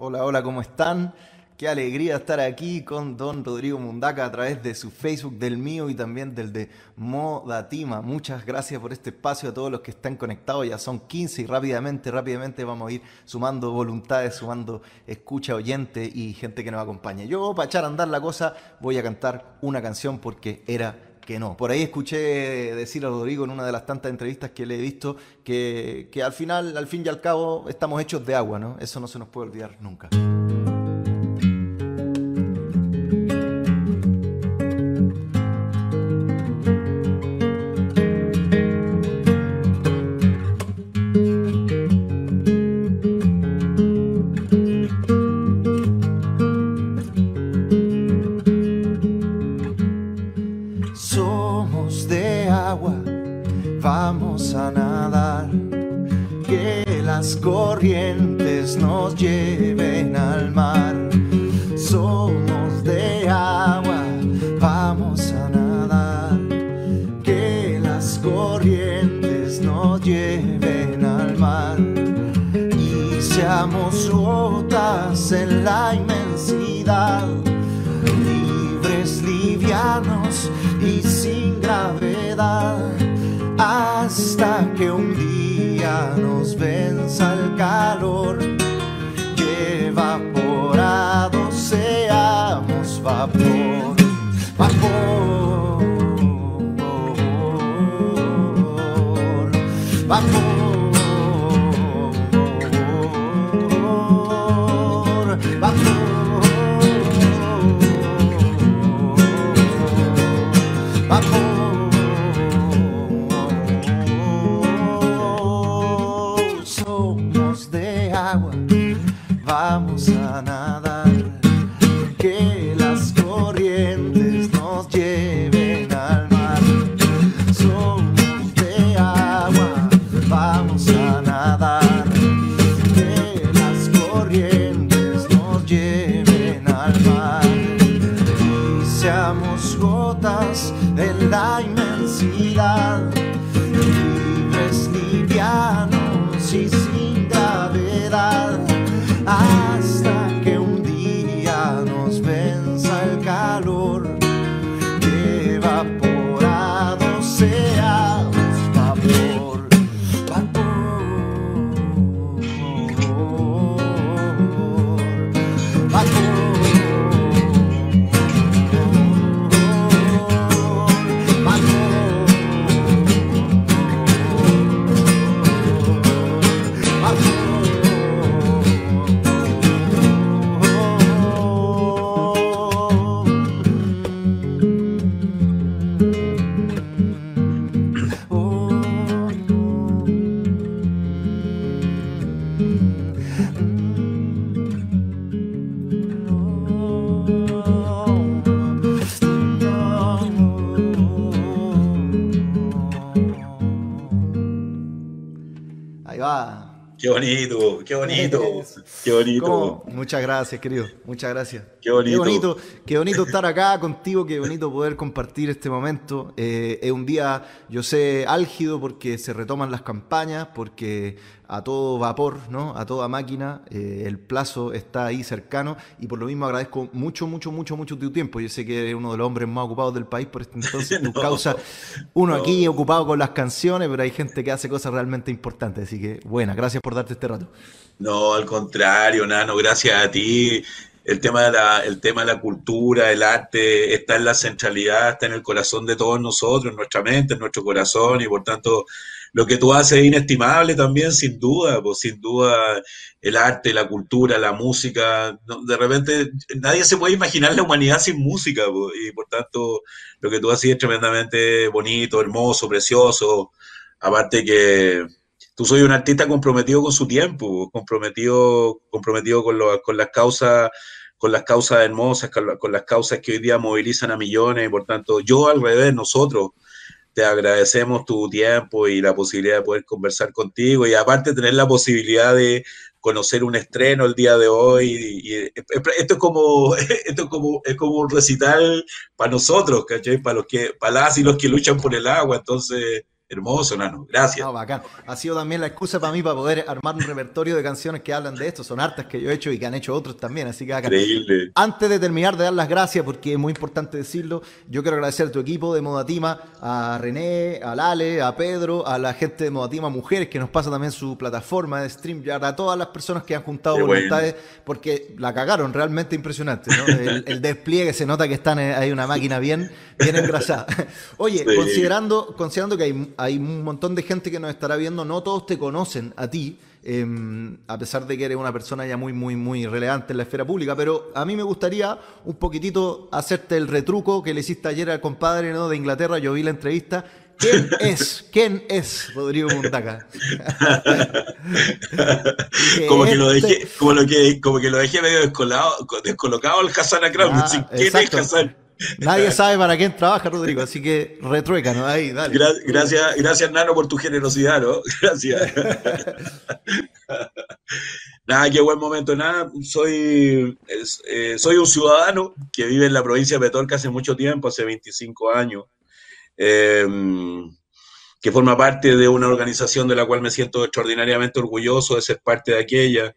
Hola, hola, ¿cómo están? Qué alegría estar aquí con don Rodrigo Mundaca a través de su Facebook, del mío y también del de Modatima. Muchas gracias por este espacio a todos los que están conectados. Ya son 15 y rápidamente, rápidamente vamos a ir sumando voluntades, sumando escucha, oyente y gente que nos acompañe. Yo, para echar a andar la cosa, voy a cantar una canción porque era que no. Por ahí escuché decir a Rodrigo en una de las tantas entrevistas que le he visto que, que al final, al fin y al cabo, estamos hechos de agua, ¿no? Eso no se nos puede olvidar nunca. Bonito, qué bonito, qué bonito. Muchas gracias, querido. Muchas gracias. Qué bonito. Qué bonito, qué bonito estar acá contigo, qué bonito poder compartir este momento. Eh, es un día, yo sé, álgido porque se retoman las campañas, porque a todo vapor, ¿no? a toda máquina. Eh, el plazo está ahí cercano y por lo mismo agradezco mucho, mucho, mucho, mucho tu tiempo. Yo sé que eres uno de los hombres más ocupados del país por este entonces. tu causa, uno aquí ocupado con las canciones, pero hay gente que hace cosas realmente importantes. Así que, buena, gracias por darte este rato. No, al contrario, Nano, gracias a ti. El tema, de la, el tema de la cultura, el arte, está en la centralidad, está en el corazón de todos nosotros, en nuestra mente, en nuestro corazón, y por tanto lo que tú haces es inestimable también, sin duda, pues sin duda el arte, la cultura, la música, de repente nadie se puede imaginar la humanidad sin música, pues, y por tanto lo que tú haces es tremendamente bonito, hermoso, precioso, aparte que tú soy un artista comprometido con su tiempo, pues, comprometido, comprometido con, con las causas con las causas hermosas, con, las causas que hoy día movilizan a millones, y por tanto, yo al revés, nosotros, te agradecemos tu tiempo y la posibilidad de poder conversar contigo y aparte tener la posibilidad de conocer un estreno el día de hoy. Esto es como, esto es como, es como un recital para nosotros, ¿cachai? Para los que, para las y los que luchan por el agua. Entonces, Hermoso, Nano. Gracias. No, bacán. Ha sido también la excusa para mí para poder armar un repertorio de canciones que hablan de esto. Son hartas que yo he hecho y que han hecho otros también. Así que bacán. Increíble. Antes de terminar de dar las gracias, porque es muy importante decirlo, yo quiero agradecer a tu equipo de Modatima, a René, a Lale, a Pedro, a la gente de Modatima Mujeres, que nos pasa también su plataforma de stream, a todas las personas que han juntado voluntades, porque la cagaron, realmente impresionante. El, despliegue se nota que están hay una máquina bien, bien engrasada. Oye, considerando, considerando que hay hay un montón de gente que nos estará viendo, no todos te conocen a ti, em, a pesar de que eres una persona ya muy, muy, muy relevante en la esfera pública, pero a mí me gustaría un poquitito hacerte el retruco que le hiciste ayer al compadre ¿no? de Inglaterra, yo vi la entrevista. ¿Quién es? ¿Quién es Rodrigo Mundaca? como, que lo dejé, este como, lo que, como que lo dejé medio descolocado el Hassan Akram. Ah, ¿Quién es Hassan? Nadie sabe para quién trabaja, Rodrigo, así que retruécanos ahí, dale. Gracias, gracias, Nano, por tu generosidad, ¿no? Gracias. nada, qué buen momento. Nada, soy, eh, soy un ciudadano que vive en la provincia de Petorca hace mucho tiempo, hace 25 años, em, que forma parte de una organización de la cual me siento extraordinariamente orgulloso de ser parte de aquella.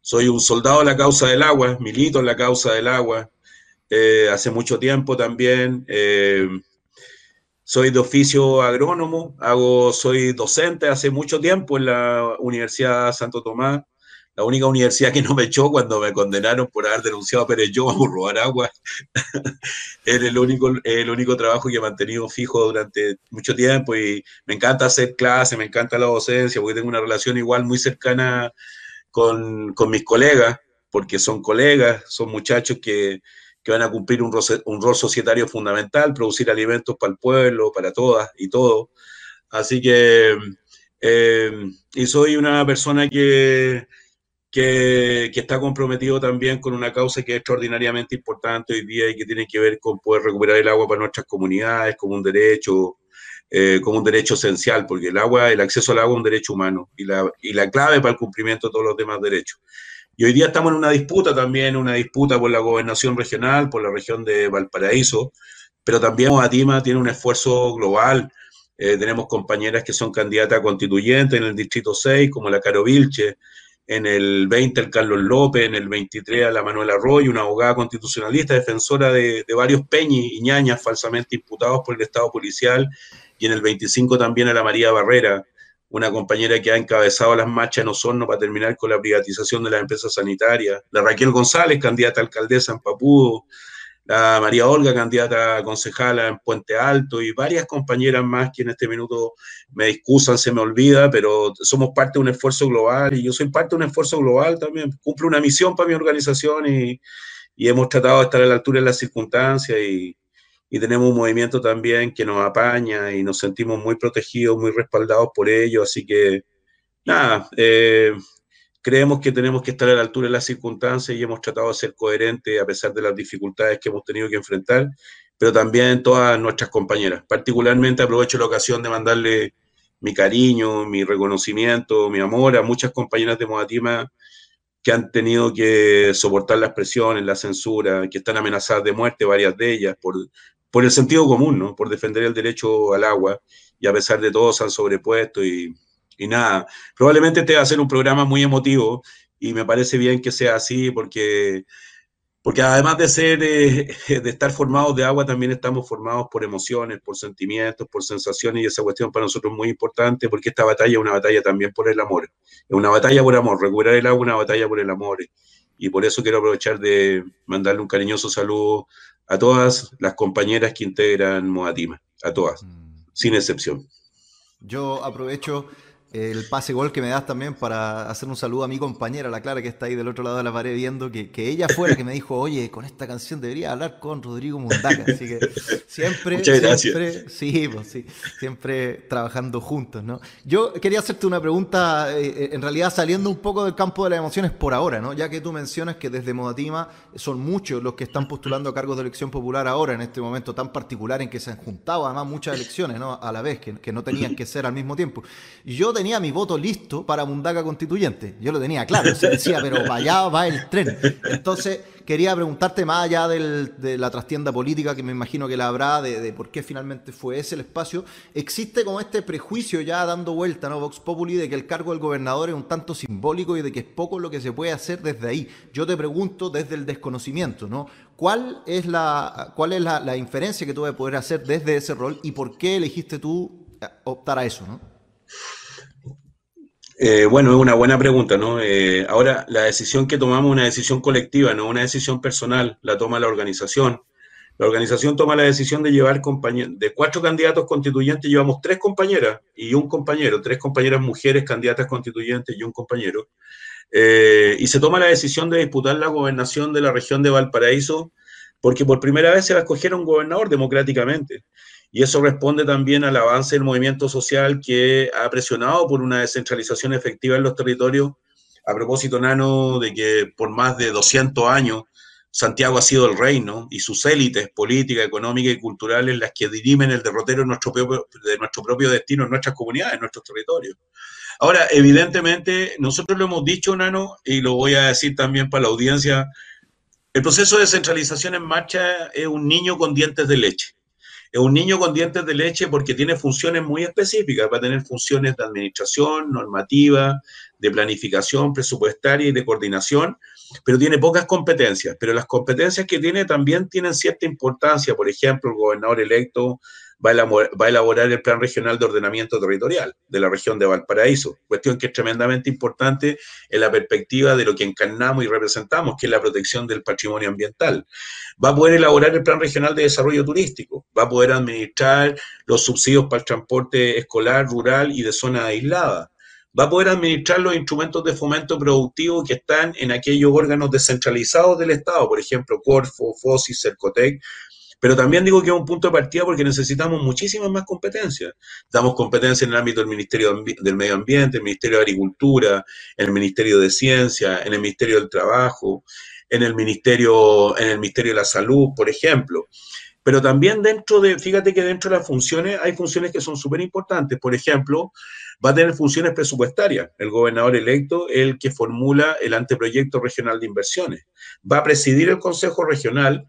Soy un soldado de la causa del agua, milito en la causa del agua. Eh, hace mucho tiempo también. Eh, soy de oficio agrónomo, hago, soy docente hace mucho tiempo en la Universidad Santo Tomás, la única universidad que no me echó cuando me condenaron por haber denunciado a Pérez Yo por robar agua. es el único, el único trabajo que he mantenido fijo durante mucho tiempo y me encanta hacer clases, me encanta la docencia, porque tengo una relación igual muy cercana con, con mis colegas, porque son colegas, son muchachos que van a cumplir un, rol societario fundamental, producir alimentos para el pueblo, para todas y todos. Así que, eh, y soy una persona que, que, que, está comprometido también con una causa que es extraordinariamente importante hoy día y que tiene que ver con poder recuperar el agua para nuestras comunidades como un derecho, eh, como un derecho esencial, porque el agua, el acceso al agua es un derecho humano y la, y la clave para el cumplimiento de todos los demás derechos. Y hoy día estamos en una disputa también, una disputa por la gobernación regional, por la región de Valparaíso, pero también Atima tiene un esfuerzo global. Eh, tenemos compañeras que son candidatas constituyentes en el Distrito 6, como la Caro Vilche, en el 20 el Carlos López, en el 23 a la Manuela Arroyo, una abogada constitucionalista, defensora de, de varios peñis y ñañas falsamente imputados por el Estado policial, y en el 25 también a la María Barrera, una compañera que ha encabezado las marchas en Osorno para terminar con la privatización de las empresas sanitarias, la Raquel González, candidata a alcaldesa en Papudo, la María Olga, candidata a concejala en Puente Alto, y varias compañeras más que en este minuto me discusan, se me olvida, pero somos parte de un esfuerzo global. Y yo soy parte de un esfuerzo global también. Cumplo una misión para mi organización y, y hemos tratado de estar a la altura de las circunstancias y, y tenemos un movimiento también que nos apaña y nos sentimos muy protegidos, muy respaldados por ello, así que nada, eh, creemos que tenemos que estar a la altura de las circunstancias y hemos tratado de ser coherentes a pesar de las dificultades que hemos tenido que enfrentar, pero también todas nuestras compañeras. Particularmente aprovecho la ocasión de mandarle mi cariño, mi reconocimiento, mi amor a muchas compañeras de Modatima que han tenido que soportar las presiones, la censura, que están amenazadas de muerte, varias de ellas, por, por el sentido común, ¿no? Por defender el derecho al agua y a pesar de todo se han sobrepuesto y, y nada. Probablemente este va a ser un programa muy emotivo y me parece bien que sea así porque, porque además de ser, eh, de estar formados de agua, también estamos formados por emociones, por sentimientos, por sensaciones y esa cuestión para nosotros es muy importante porque esta batalla es una batalla también por el amor. Es una batalla por amor, recuperar el agua es una batalla por el amor. Y por eso quiero aprovechar de mandarle un cariñoso saludo a todas las compañeras que integran Moatima, a todas, mm. sin excepción. Yo aprovecho el pase gol que me das también para hacer un saludo a mi compañera, la Clara, que está ahí del otro lado de la pared viendo, que, que ella fue la que me dijo, oye, con esta canción debería hablar con Rodrigo Mundaca. Así que siempre, siempre, sí, pues sí, siempre trabajando juntos, ¿no? Yo quería hacerte una pregunta, eh, en realidad saliendo un poco del campo de las emociones por ahora, ¿no? Ya que tú mencionas que desde Modatima son muchos los que están postulando a cargos de elección popular ahora, en este momento tan particular en que se han juntado además muchas elecciones, ¿no? A la vez, que, que no tenían que ser al mismo tiempo. Y yo tenía mi voto listo para Mundaca Constituyente. Yo lo tenía claro. Se decía, pero allá va el tren. Entonces, quería preguntarte más allá de la trastienda política, que me imagino que la habrá, de, por qué finalmente fue ese el espacio. Existe como este prejuicio ya dando vuelta, ¿no? Vox Populi, de que el cargo del gobernador es un tanto simbólico y de que es poco lo que se puede hacer desde ahí. Yo te pregunto desde el desconocimiento, ¿no? ¿Cuál es la, inferencia que tú a poder hacer desde ese rol y por qué elegiste tú optar a eso, ¿no? Eh, bueno, es una buena pregunta, ¿no? Eh, ahora, la decisión que tomamos es una decisión colectiva, no una decisión personal, la toma la organización. La organización toma la decisión de llevar de cuatro candidatos constituyentes, llevamos tres compañeras y un compañero, tres compañeras mujeres candidatas constituyentes y un compañero. Eh, y se toma la decisión de disputar la gobernación de la región de Valparaíso porque por primera vez se va a escoger un gobernador democráticamente. Y eso responde también al avance del movimiento social que ha presionado por una descentralización efectiva en los territorios. A propósito, Nano, de que por más de 200 años Santiago ha sido el reino y sus élites políticas, económicas y culturales las que dirimen el derrotero de nuestro propio, destino en nuestras comunidades, en nuestros territorios. Ahora, evidentemente, nosotros lo hemos dicho, Nano, y lo voy a decir también para la audiencia, el proceso de descentralización en marcha es un niño con dientes de leche es un niño con dientes de leche porque tiene funciones muy específicas, va a tener funciones de administración, normativa, de planificación presupuestaria y de coordinación, pero tiene pocas competencias. Pero las competencias que tiene también tienen cierta importancia. Por ejemplo, el gobernador electo va a, elaborar, el Plan Regional de Ordenamiento Territorial de la región de Valparaíso, cuestión que es tremendamente importante en la perspectiva de lo que encarnamos y representamos, que es la protección del patrimonio ambiental. Va a poder elaborar el Plan Regional de Desarrollo Turístico, va a poder administrar los subsidios para el transporte escolar, rural y de zona aislada va a poder administrar los instrumentos de fomento productivo que están en aquellos órganos descentralizados del Estado, por ejemplo, Corfo, FOSIS, Cercotec, pero también digo que es un punto de partida porque necesitamos muchísimas más competencias. Damos competencias en el ámbito del Ministerio del Medio Ambiente, el Ministerio de Agricultura, el Ministerio de Ciencia, en el Ministerio del Trabajo, en el Ministerio, en el Ministerio de la Salud, por ejemplo. Pero también dentro de, fíjate que dentro de las funciones hay funciones que son súper importantes. Por ejemplo, va a tener funciones presupuestarias. El gobernador electo es el que formula el anteproyecto regional de inversiones. Va a presidir el Consejo Regional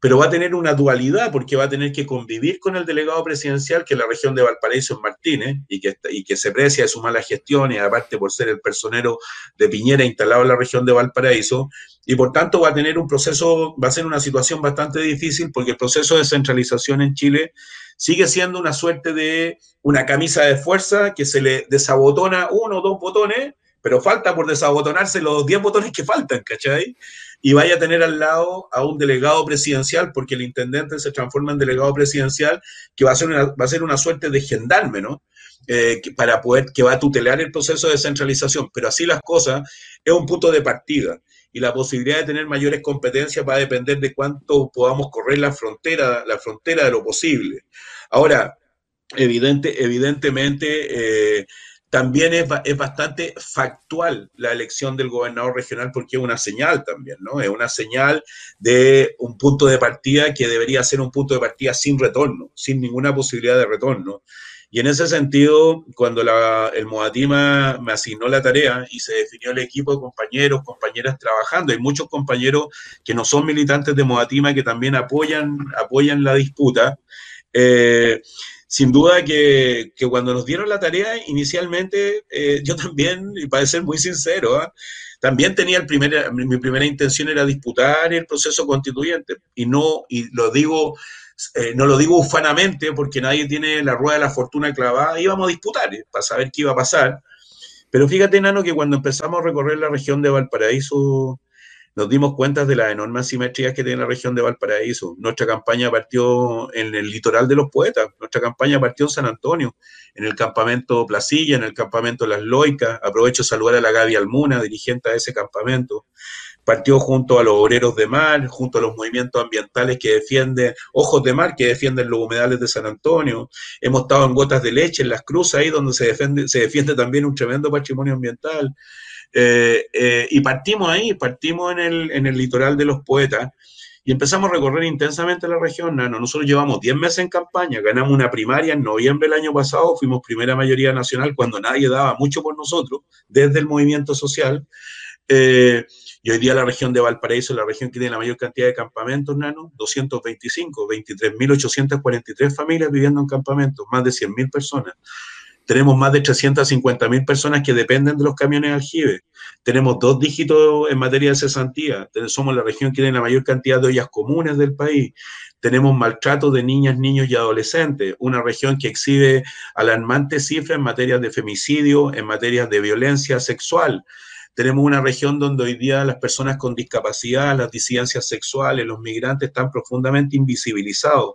pero va a tener una dualidad porque va a tener que convivir con el delegado presidencial, que es la región de Valparaíso en Martínez, y que, y que se precia de su mala gestión, y aparte por ser el personero de Piñera instalado en la región de Valparaíso, y por tanto va a tener un proceso, va a ser una situación bastante difícil porque el proceso de centralización en Chile sigue siendo una suerte de una camisa de fuerza que se le desabotona uno o dos botones, pero falta por desabotonarse los diez botones que faltan, ¿cachai? Y vaya a tener al lado a un delegado presidencial, porque el intendente se transforma en delegado presidencial, que va a ser una, va a ser una suerte de gendarme, ¿no? Eh, para poder, que va a tutelar el proceso de descentralización. Pero así las cosas, es un punto de partida. Y la posibilidad de tener mayores competencias va a depender de cuánto podamos correr la frontera, la frontera de lo posible. Ahora, evidente, evidentemente, eh, también es, es, bastante factual la elección del gobernador regional porque es una señal también, ¿no? Es una señal de un punto de partida que debería ser un punto de partida sin retorno, sin ninguna posibilidad de retorno. Y en ese sentido, cuando la, el Moatima me asignó la tarea y se definió el equipo de compañeros, compañeras trabajando, hay muchos compañeros que no son militantes de Moatima que también apoyan, apoyan la disputa. Eh, sin duda que, cuando nos dieron la tarea inicialmente, eh, yo también, y para ser muy sincero, ¿ah? también tenía el primer, mi primera intención era disputar el proceso constituyente y no, y lo digo, eh, no lo digo ufanamente porque nadie tiene la rueda de la fortuna clavada, íbamos a disputar eh, para saber qué iba a pasar. Pero fíjate, Nano, que cuando empezamos a recorrer la región de Valparaíso, nos dimos cuenta de las enormes simetrías que tiene la región de Valparaíso. Nuestra campaña partió en el litoral de los poetas, nuestra campaña partió en San Antonio, en el campamento Placilla, en el campamento Las Loicas. Aprovecho de saludar a la Gaby Almuna, dirigente de ese campamento. Partió junto a los obreros de mar, junto a los movimientos ambientales que defienden, ojos de mar, que defienden los humedales de San Antonio. Hemos estado en Gotas de Leche, en las cruces, ahí donde se defiende, se defiende también un tremendo patrimonio ambiental. Eh, eh, y partimos ahí, partimos en el, en el litoral de los poetas y empezamos a recorrer intensamente la región. nosotros llevamos 10 meses en campaña, ganamos una primaria en noviembre del año pasado, fuimos primera mayoría nacional cuando nadie daba mucho por nosotros, desde el movimiento social. Eh, Y hoy día la región de Valparaíso es la región que tiene la mayor cantidad de campamentos, nano, 225, 23.843 familias viviendo en campamentos, más de 100.000 personas. Tenemos más de 350.000 personas que dependen de los camiones aljibe. Tenemos dos dígitos en materia de cesantía. Somos la región que tiene la mayor cantidad de ollas comunes del país tenemos maltrato de niñas, niños y adolescentes, una región que exhibe alarmantes cifras en materia de femicidio, en materia de violencia sexual. Tenemos una región donde hoy día las personas con discapacidad, las disidencias sexuales, los migrantes están profundamente invisibilizados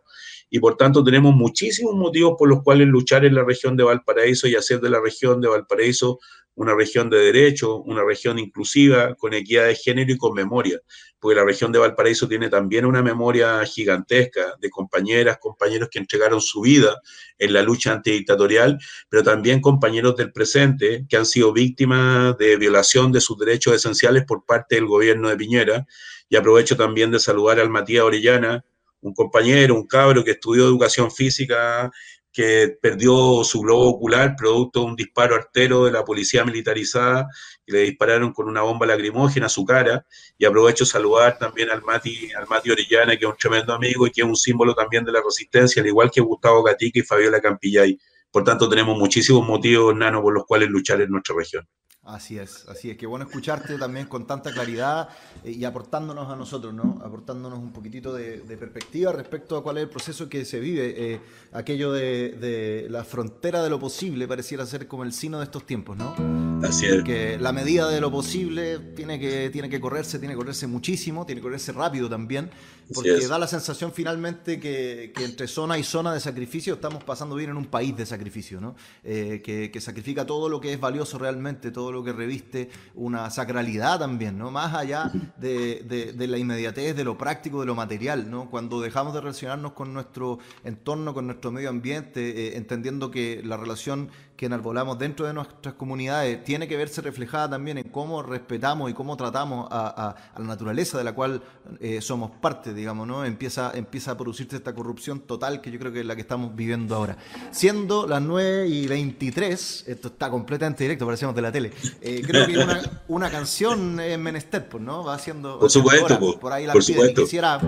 y por tanto tenemos muchísimos motivos por los cuales luchar en la región de Valparaíso y hacer de la región de Valparaíso una región de derecho, una región inclusiva, con equidad de género y con memoria, porque la región de Valparaíso tiene también una memoria gigantesca de compañeras, compañeros que entregaron su vida en la lucha antidictatorial, pero también compañeros del presente que han sido víctimas de violación de sus derechos esenciales por parte del gobierno de Piñera. Y aprovecho también de saludar al Matías Orellana, un compañero, un cabro que estudió educación física, que perdió su globo ocular producto de un disparo artero de la policía militarizada y le dispararon con una bomba lacrimógena a su cara. Y aprovecho saludar también al Mati, al Mati Orellana, que es un tremendo amigo y que es un símbolo también de la resistencia, al igual que Gustavo Gatica y Fabiola Campillay. Por tanto, tenemos muchísimos motivos, Nano, por los cuales luchar en nuestra región. Así es, así es. Qué bueno escucharte también con tanta claridad eh, y aportándonos a nosotros, ¿no? Aportándonos un poquitito de, perspectiva respecto a cuál es el proceso que se vive. Eh, aquello de, la frontera de lo posible pareciera ser como el sino de estos tiempos, ¿no? Así es. Que la medida de lo posible tiene que, tiene que correrse, tiene que correrse muchísimo, tiene que correrse rápido también, porque da la sensación finalmente que, entre zona y zona de sacrificio estamos pasando bien en un país de sacrificio, ¿no? Eh, que, que sacrifica todo lo que es valioso realmente, todo lo que reviste una sacralidad también, ¿no? Más allá de, la inmediatez, de lo práctico, de lo material, ¿no? Cuando dejamos de relacionarnos con nuestro entorno, con nuestro medio ambiente, eh, entendiendo que la relación que enarbolamos dentro de nuestras comunidades tiene que verse reflejada también en cómo respetamos y cómo tratamos a, la naturaleza de la cual eh, somos parte, digamos, ¿no? Empieza, empieza a producirse esta corrupción total que yo creo que es la que estamos viviendo ahora. Siendo las 9 y 23, esto está completamente directo, parecemos de la tele, eh, creo que una, una canción en menester, pues, ¿no? Va haciendo... Por supuesto, por, ahí la por supuesto. Quisiera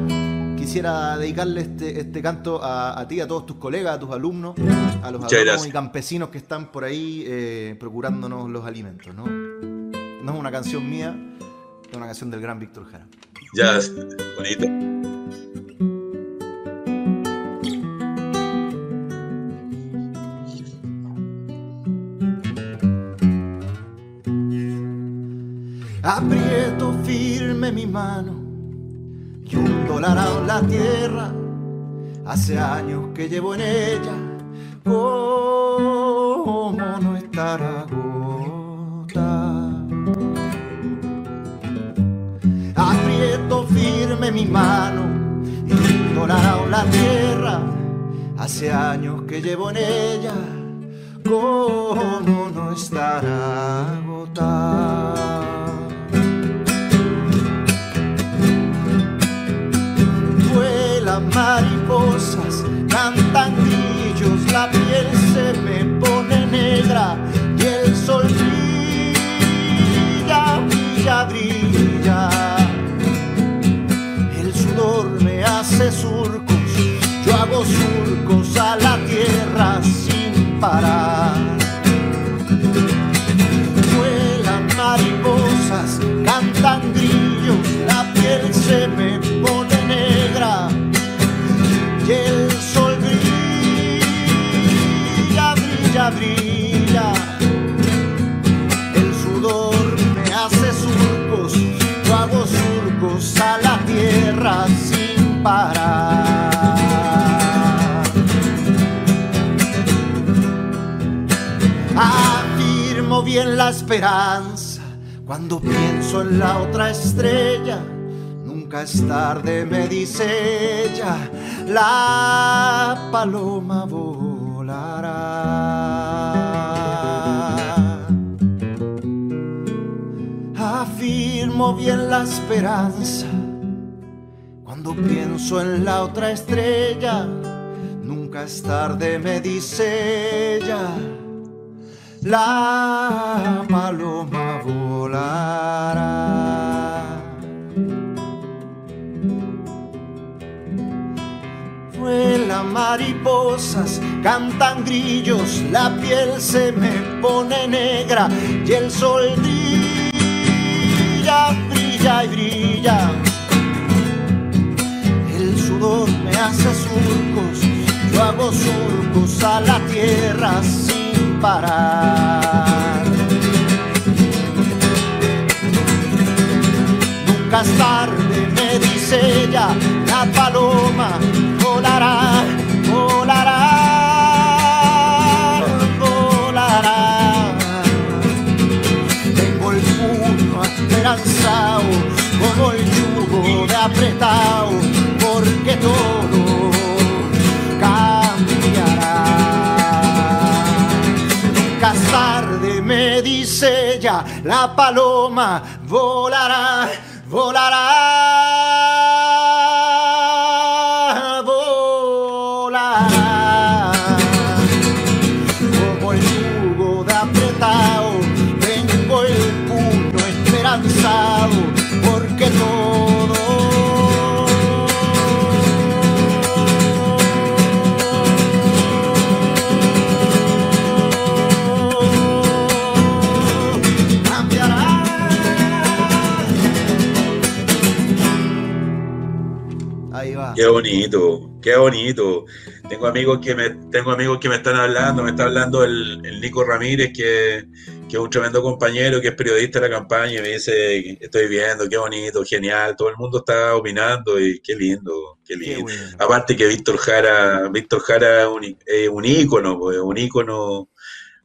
quisiera dedicarle este, este canto a, ti, a todos tus colegas, a tus alumnos, a los alumnos y campesinos que están por ahí eh, procurándonos los alimentos. ¿no? no es una canción mía, es una canción del gran Víctor Jara. Ya, bonito. Aprieto firme mi mano la tierra. Hace años que llevo en ella, ¿cómo no estar agota? Aprieto firme mi mano y a la tierra. Hace años que llevo en ella, ¿cómo no estar agota? Mariposas, cantan grillos, la piel se me pone negra y el sol brilla, brilla, brilla. El sudor me hace surcos, yo hago surcos a la tierra sin parar. Afirmo bien la esperanza cuando pienso en la otra estrella. Nunca es tarde, me dice ella, la paloma volará. Afirmo bien la esperanza cuando pienso en la otra estrella, nunca es tarde, me dice ella. La paloma volará. Vuelan mariposas, cantan grillos, la piel se me pone negra y el sol brilla, brilla y brilla me hace surcos, yo hago surcos a la tierra sin parar. Nunca es tarde, me dice ella, la paloma volará, todo cambiará. Nunca tarde, me dice ella, la paloma volará, volará, qué bonito. Tengo amigos que me, tengo amigos que me están hablando, me está hablando el, el Nico Ramírez, que, que es un tremendo compañero, que es periodista de la campaña, y me dice, estoy viendo, qué bonito, genial, todo el mundo está opinando y qué lindo, qué Qué lindo. bueno. Aparte que Víctor Jara, Víctor Jara es un, es un ícono, pues, un ícono.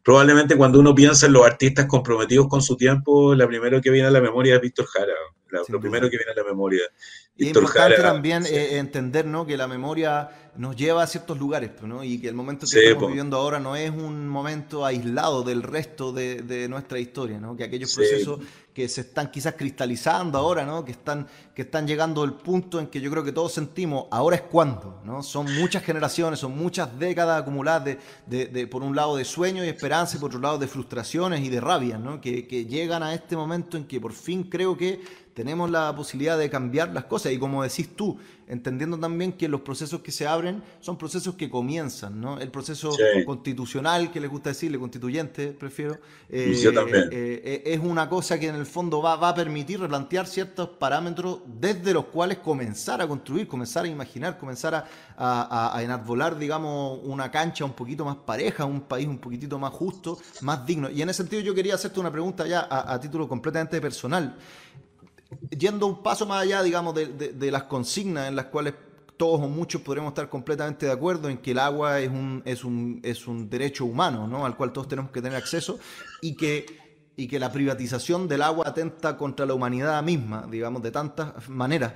Probablemente cuando uno piensa en los artistas comprometidos con su tiempo, la primero que viene a la memoria es Víctor Jara. la- lo primero que viene a la memoria. Es importante Jara, también sí. eh, entender ¿no? que la memoria nos lleva a ciertos lugares pues, ¿no? y que el momento que Sí, estamos po. viviendo ahora no es un momento aislado del resto de, de nuestra historia, ¿no? que aquellos Sí. procesos que se están quizás cristalizando ahora, ¿no? que, están, que están llegando al punto en que yo creo que todos sentimos, ahora es cuando, ¿no? son muchas generaciones, son muchas décadas acumuladas de, de- de, por un lado de sueños y esperanza y por otro lado de frustraciones y de rabia, ¿no? que, que llegan a este momento en que por fin creo que tenemos la posibilidad de cambiar las cosas y como decís tú, entendiendo también que los procesos que se abren son procesos que comienzan, ¿no? El proceso Sí. constitucional, que les gusta decirle, constituyente, prefiero, eh, Yo también. eh, eh, es una cosa que en el fondo va, va a permitir replantear ciertos parámetros desde los cuales comenzar a construir, comenzar a imaginar, comenzar a, a- a- a enarbolar, digamos, una cancha un poquito más pareja, un país un poquitito más justo, más digno. Y en ese sentido yo quería hacerte una pregunta ya a, a título completamente personal yendo un paso más allá, digamos, de, de- las consignas en las cuales todos o muchos podremos estar completamente de acuerdo en que el agua es un, es un, es un derecho humano, ¿no? Al cual todos tenemos que tener acceso y que, y que la privatización del agua atenta contra la humanidad misma, digamos, de tantas maneras.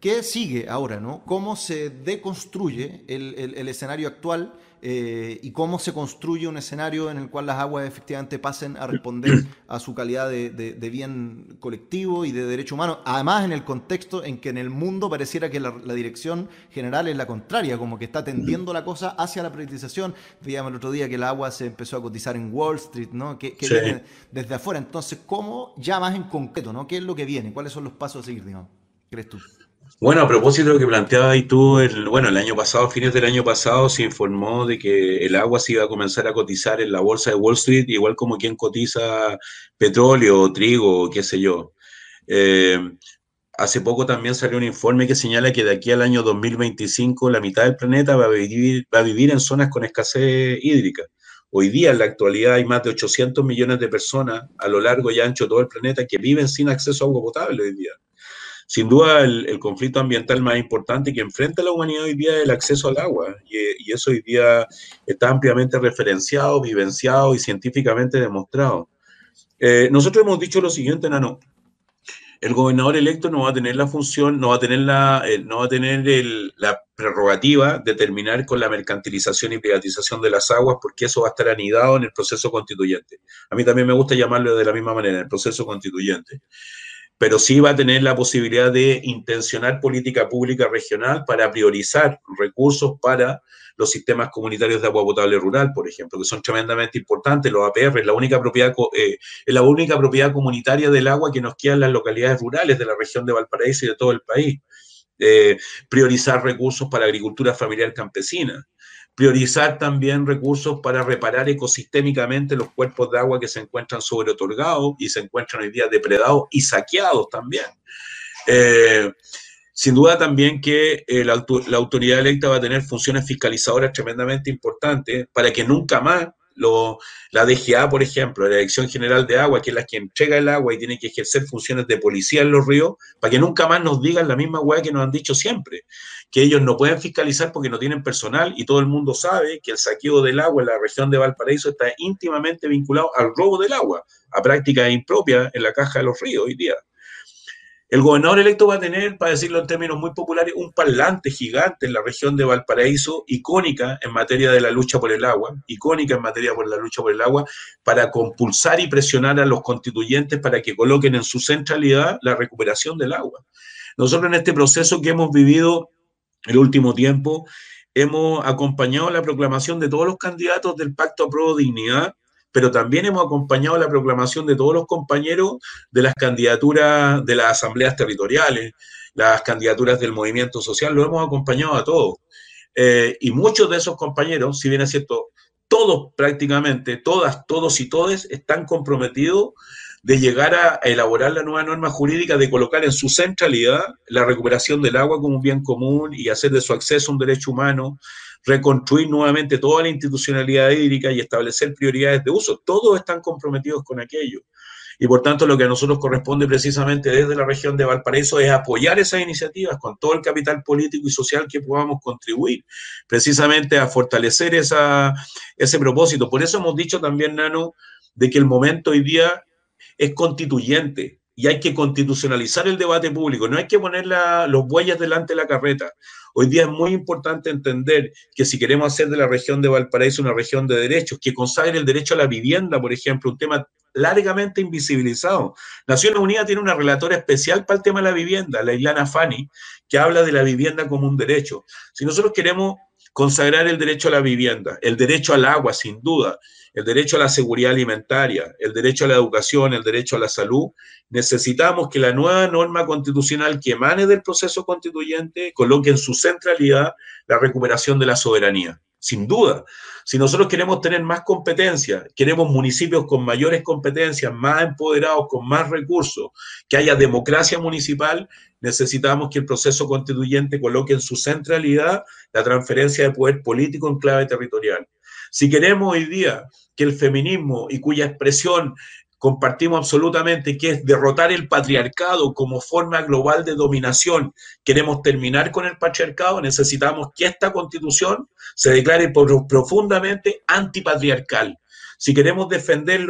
¿Qué sigue ahora, no? ¿Cómo se deconstruye el- el escenario actual eh, y cómo se construye un escenario en el cual las aguas efectivamente pasen a responder a su calidad de, de- de bien colectivo y de derecho humano? Además, en el contexto en que en el mundo pareciera que la, la dirección general es la contraria, como que está tendiendo la cosa hacia la privatización. Veíamos el otro día que el agua se empezó a cotizar en Wall Street, ¿no? Que, que Sí. desde afuera. Entonces, ¿cómo ya más en concreto, ¿no? ¿Qué es lo que viene? ¿Cuáles son los pasos a seguir, digamos? ¿Crees tú? Bueno, a propósito de lo que planteabas ahí tú, el, bueno, el año pasado, fines del año pasado, se informó de que el agua se iba a comenzar a cotizar en la bolsa de Wall Street, igual como quien cotiza petróleo, trigo, qué sé yo. Eh, hace poco también salió un informe que señala que de aquí al año 2025 la mitad del planeta va a vivir, va a vivir en zonas con escasez hídrica. Hoy día, en la actualidad, hay más de 800 millones de personas a lo largo y ancho de todo el planeta que viven sin acceso a agua potable hoy día. Sin duda, el, conflicto ambiental más importante que enfrenta la humanidad hoy día es el acceso al agua. Y, eso hoy día está ampliamente referenciado, vivenciado y científicamente demostrado. Eh, nosotros hemos dicho lo siguiente, Nano. El gobernador electo no va a tener la función, no va a tener la, eh, no va a tener la prerrogativa de terminar con la mercantilización y privatización de las aguas, porque eso va a estar anidado en el proceso constituyente. A mí también me gusta llamarlo de la misma manera, el proceso constituyente pero sí va a tener la posibilidad de intencionar política pública regional para priorizar recursos para los sistemas comunitarios de agua potable rural, por ejemplo, que son tremendamente importantes. Los APR es la única propiedad, eh, la única propiedad comunitaria del agua que nos queda en las localidades rurales de la región de Valparaíso y de todo el país. eh, priorizar recursos para agricultura familiar campesina, priorizar también recursos para reparar ecosistémicamente los cuerpos de agua que se encuentran sobre otorgados y se encuentran hoy día depredados y saqueados también. Eh, sin duda también que eh, la, la, autoridad electa va a tener funciones fiscalizadoras tremendamente importantes para que nunca más lo, la DGA, por ejemplo, la Dirección General de Agua, que es la que entrega el agua y tiene que ejercer funciones de policía en los ríos, para que nunca más nos digan la misma hueá que nos han dicho siempre, que ellos no pueden fiscalizar porque no tienen personal y todo el mundo sabe que el saqueo del agua en la región de Valparaíso está íntimamente vinculado al robo del agua, a prácticas impropias en la caja de los ríos hoy día. El gobernador electo va a tener, para decirlo en términos muy populares, un parlante gigante en la región de Valparaíso, icónica en materia de la lucha por el agua, icónica en materia por la lucha por el agua, para compulsar y presionar a los constituyentes para que coloquen en su centralidad la recuperación del agua. Nosotros en este proceso que hemos vivido el último tiempo, hemos acompañado la proclamación de todos los candidatos del Pacto Pro Dignidad pero también hemos acompañado la proclamación de todos los compañeros de las candidaturas de las asambleas territoriales, las candidaturas del movimiento social, lo hemos acompañado a todos. Eh, y muchos de esos compañeros, si bien es cierto, todos prácticamente, todas, todos y todes están comprometidos de llegar a elaborar la nueva norma jurídica, de colocar en su centralidad la recuperación del agua como un bien común y hacer de su acceso un derecho humano, reconstruir nuevamente toda la institucionalidad hídrica y establecer prioridades de uso. Todos están comprometidos con aquello. Y por tanto, lo que a nosotros corresponde precisamente desde la región de Valparaíso es apoyar esas iniciativas con todo el capital político y social que podamos contribuir, precisamente a fortalecer esa, ese propósito. Por eso hemos dicho también, Nano, de que el momento hoy día es constituyente y hay que constitucionalizar el debate público, no hay que poner los bueyes delante de la carreta. Hoy día es muy importante entender que si queremos hacer de la región de Valparaíso una región de derechos, que consagre el derecho a la vivienda, por ejemplo, un tema largamente invisibilizado. Naciones Unidas tiene una relatora especial para el tema de la vivienda, la Ilana Fani, que habla de la vivienda como un derecho. Si nosotros queremos consagrar el derecho a la vivienda, el derecho al agua, sin duda, el derecho a la seguridad alimentaria, el derecho a la educación, el derecho a la salud, necesitamos que la nueva norma constitucional que emane del proceso constituyente coloque en su centralidad la recuperación de la soberanía. Sin duda, si nosotros queremos tener más competencia, queremos municipios con mayores competencias, más empoderados, con más recursos, que haya democracia municipal, necesitamos que el proceso constituyente coloque en su centralidad la transferencia de poder político en clave territorial. Si queremos hoy día que el feminismo y cuya expresión compartimos absolutamente, que es derrotar el patriarcado como forma global de dominación, queremos terminar con el patriarcado, necesitamos que esta constitución se declare profundamente antipatriarcal. Si queremos defender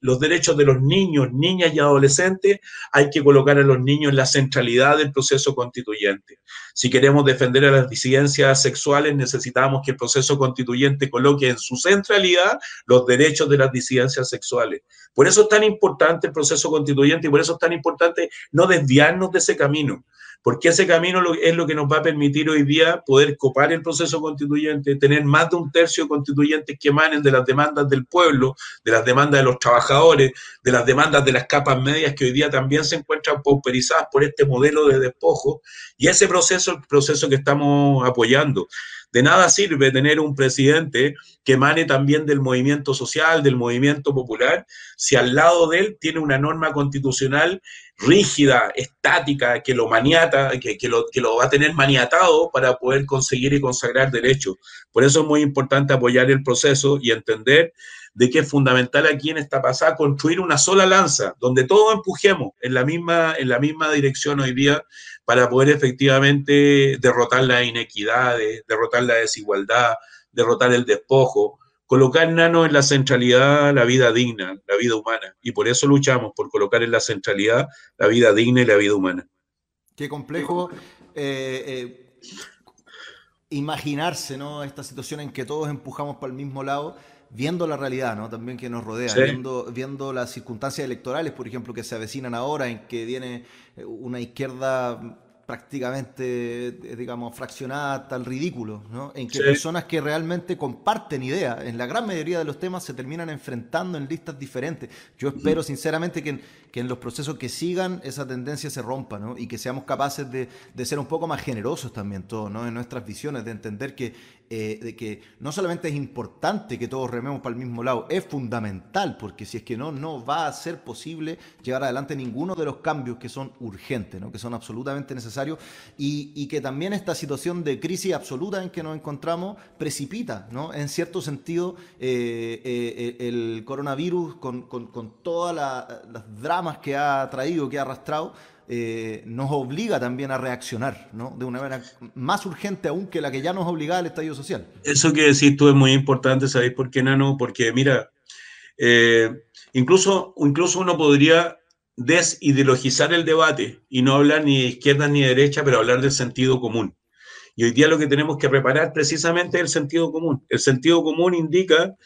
los, derechos de los niños, niñas y adolescentes, hay que colocar a los niños en la centralidad del proceso constituyente. Si queremos defender a las disidencias sexuales, necesitamos que el proceso constituyente coloque en su centralidad los derechos de las disidencias sexuales. Por eso es tan importante el proceso constituyente y por eso es tan importante no desviarnos de ese camino porque ese camino es lo que nos va a permitir hoy día poder copar el proceso constituyente, tener más de un tercio de constituyentes que emanen de las demandas del pueblo, de las demandas de los trabajadores, de las demandas de las capas medias que hoy día también se encuentran pauperizadas por este modelo de despojo, y ese proceso, el proceso que estamos apoyando. De nada sirve tener un presidente que emane también del movimiento social, del movimiento popular, si al lado de él tiene una norma constitucional rígida, estática, que lo maniata, que, lo, que lo va a tener maniatado para poder conseguir y consagrar derechos. Por eso es muy importante apoyar el proceso y entender de que es fundamental aquí en esta pasada construir una sola lanza, donde todos empujemos en la misma, en la misma dirección hoy día para poder efectivamente derrotar las inequidades, derrotar la desigualdad, derrotar el despojo, colocar nano en la centralidad la vida digna, la vida humana. Y por eso luchamos, por colocar en la centralidad la vida digna y la vida humana. Qué complejo eh, eh, imaginarse ¿no? esta situación en que todos empujamos para el mismo lado viendo la realidad, ¿no? También que nos rodea, viendo, viendo las circunstancias electorales, por ejemplo, que se avecinan ahora, en que viene eh, una izquierda prácticamente, eh, digamos, fraccionada hasta el ridículo, ¿no? En que personas que realmente comparten ideas, en la gran mayoría de los temas se terminan enfrentando en listas diferentes. Yo espero sinceramente que en, que en los procesos que sigan esa tendencia se rompa, ¿no? Y que seamos capaces de, de ser un poco más generosos también todos, ¿no? En nuestras visiones, de entender que, eh, de que no solamente es importante que todos rememos para el mismo lado, es fundamental, porque si es que no, no va a ser posible llevar adelante ninguno de los cambios que son urgentes, ¿no? Que son absolutamente necesarios y, que también esta situación de crisis absoluta en que nos encontramos precipita, ¿no? En cierto sentido, eh, eh, el coronavirus, con, todas las dramas que ha traído, que ha arrastrado, eh, nos obliga también a reaccionar, ¿no? De una manera más urgente aún que la que ya nos obligaba el estadio social. Eso que decís tú es muy importante, ¿sabéis por qué, Nano? Porque mira, incluso, incluso uno podría desideologizar el debate y no hablar ni de izquierda ni de derecha, pero hablar del sentido común. Y hoy día lo que tenemos que preparar precisamente es el sentido común. El sentido común indica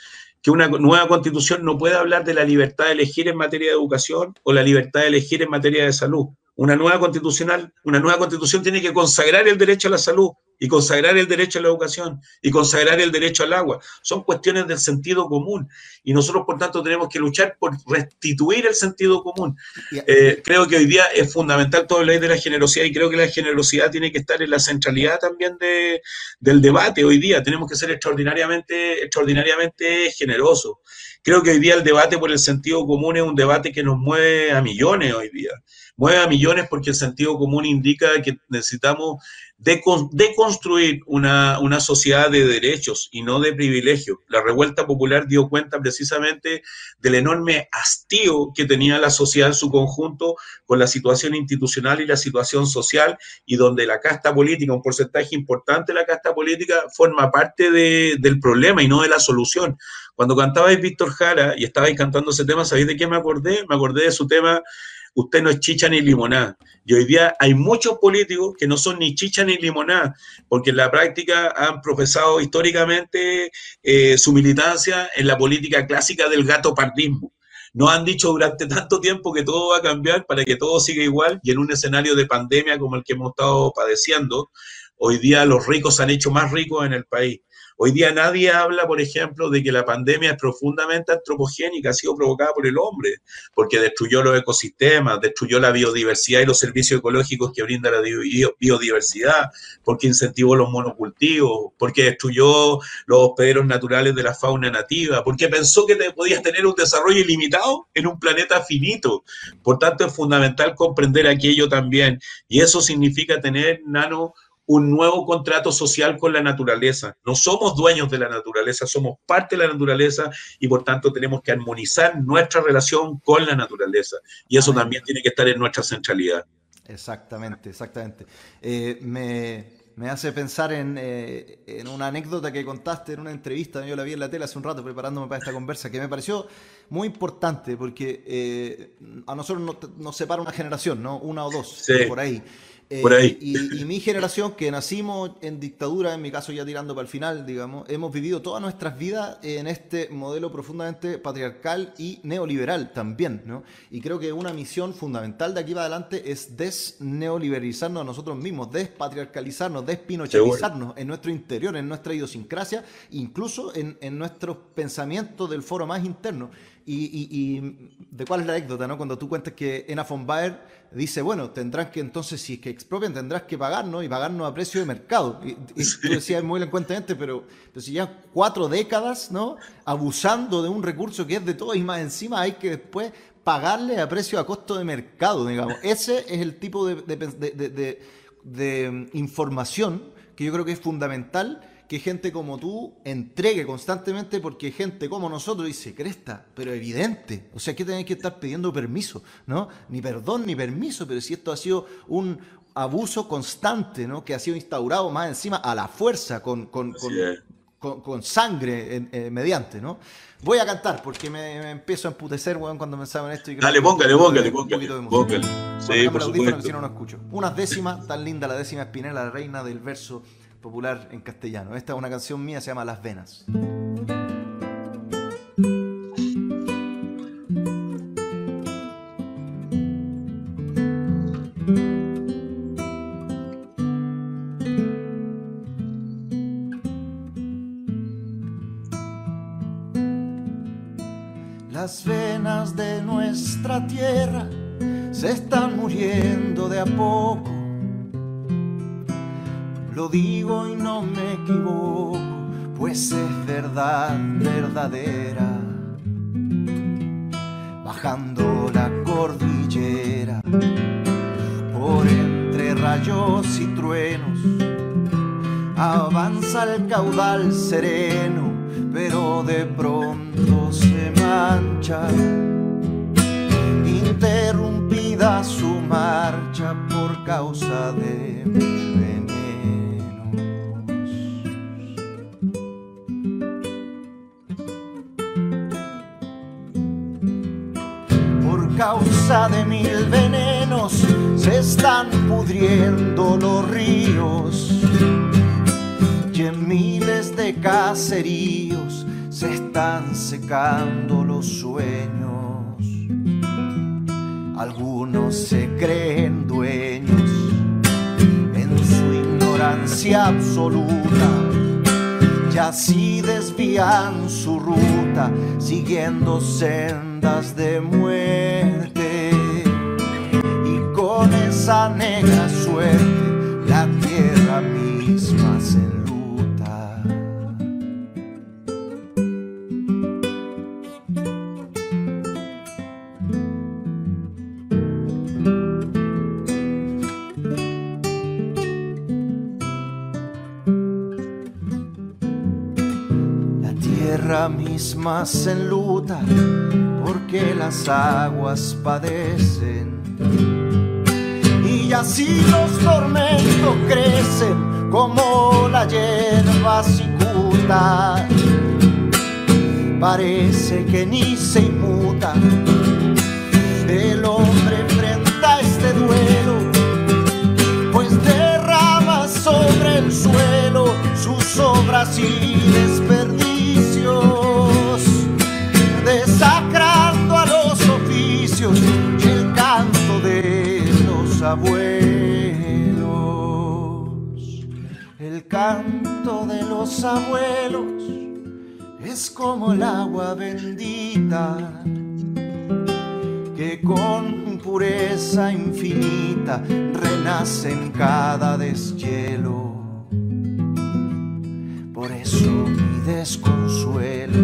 que una nueva constitución no puede hablar de la libertad de elegir en materia de educación o la libertad de elegir en materia de salud. Una nueva constitucional, una nueva constitución tiene que consagrar el derecho a la salud, y consagrar el derecho a la educación y consagrar el derecho al agua. Son cuestiones del sentido común y nosotros, por tanto, tenemos que luchar por restituir el sentido común. Eh, creo que hoy día es fundamental todo ley de la generosidad y creo que la generosidad tiene que estar en la centralidad también de, del debate. Hoy día tenemos que ser extraordinariamente, extraordinariamente generosos. Creo que hoy día el debate por el sentido común es un debate que nos mueve a millones hoy día. Mueve a millones porque el sentido común indica que necesitamos de, construir una, una, sociedad de derechos y no de privilegios. La revuelta popular dio cuenta precisamente del enorme hastío que tenía la sociedad en su conjunto con la situación institucional y la situación social y donde la casta política, un porcentaje importante de la casta política, forma parte de, del problema y no de la solución. Cuando cantabais Víctor Jara y estabais cantando ese tema, ¿sabéis de qué me acordé? Me acordé de su tema usted no es chicha ni limonada. Y hoy día hay muchos políticos que no son ni chicha ni limonada, porque en la práctica han profesado históricamente eh, su militancia en la política clásica del gato pardismo. No han dicho durante tanto tiempo que todo va a cambiar para que todo siga igual y en un escenario de pandemia como el que hemos estado padeciendo, hoy día los ricos se han hecho más ricos en el país. Hoy día nadie habla, por ejemplo, de que la pandemia es profundamente antropogénica, ha sido provocada por el hombre, porque destruyó los ecosistemas, destruyó la biodiversidad y los servicios ecológicos que brinda la biodiversidad, porque incentivó los monocultivos, porque destruyó los hospederos naturales de la fauna nativa, porque pensó que te podías tener un desarrollo ilimitado en un planeta finito. Por tanto, es fundamental comprender aquello también. Y eso significa tener, Nano, un nuevo contrato social con la naturaleza. No somos dueños de la naturaleza, somos parte de la naturaleza y por tanto tenemos que armonizar nuestra relación con la naturaleza. Y eso también tiene que estar en nuestra centralidad. Exactamente, exactamente. Eh, me, hace pensar eh, en, una anécdota que contaste en una entrevista, yo la vi en la tele hace un rato preparándome para esta conversa, que me pareció muy importante porque eh, a nosotros nos, separa una generación, ¿no? Una o dos, por ahí. Eh, y, mi generación, que nacimos en dictadura, en mi caso ya tirando para el final, digamos, hemos vivido todas nuestras vidas en este modelo profundamente patriarcal y neoliberal también, ¿no? Y creo que una misión fundamental de aquí para adelante es desneoliberalizarnos a nosotros mismos, despatriarcalizarnos, despinochetizarnos en nuestro interior, en nuestra idiosincrasia, incluso en, en nuestros pensamientos del foro más interno. Y, de cuál es la anécdota, ¿no? Cuando tú cuentas que Ena von Baer dice, bueno, tendrán que entonces, si es que expropian, tendrás que pagarnos y pagarnos a precio de mercado. Y, tú decías muy elocuentemente, pero, pero si ya cuatro décadas, ¿no? Abusando de un recurso que es de todos y más encima hay que después pagarle a precio a costo de mercado, digamos. Ese es el tipo de, de, de información que yo creo que es fundamental que gente como tú entregue constantemente porque gente como nosotros dice, cresta, pero evidente. O sea, que tenéis que estar pidiendo permiso, ¿no? Ni perdón ni permiso, pero si esto ha sido un abuso constante, ¿no? Que ha sido instaurado más encima a la fuerza, con, con, con, sangre eh, mediante, ¿no? Voy a cantar porque me, empiezo a emputecer, weón, cuando pensaba en esto. Y Dale, póngale, póngale, póngale. póngale. Sí, por supuesto. Si no, no escucho. Unas décimas, tan linda la décima espinela, la reina del verso popular en castellano. Esta es una canción mía, se llama Las Venas. Las venas de nuestra tierra se están muriendo de a poco lo digo y no me equivoco, pues es verdad verdadera. Bajando la cordillera por entre rayos y truenos, avanza el caudal sereno, pero de pronto se mancha interrumpida su marcha por causa de causa de mil venenos se están pudriendo los ríos y en miles de caseríos se están secando los sueños. Algunos se creen dueños en su ignorancia absoluta y así desvían su siguiendo sendas de muerte. Y con esa negra suerte la tierra misma se tierra misma se enluta porque las aguas padecen. Y así los tormentos crecen como la hierba cicuta. Parece que ni se inmuta. El hombre enfrenta este duelo, pues derrama sobre el suelo sus obras y abuelos. El canto de los abuelos es como el agua bendita que con pureza infinita renace en cada deshielo. Por eso mi desconsuelo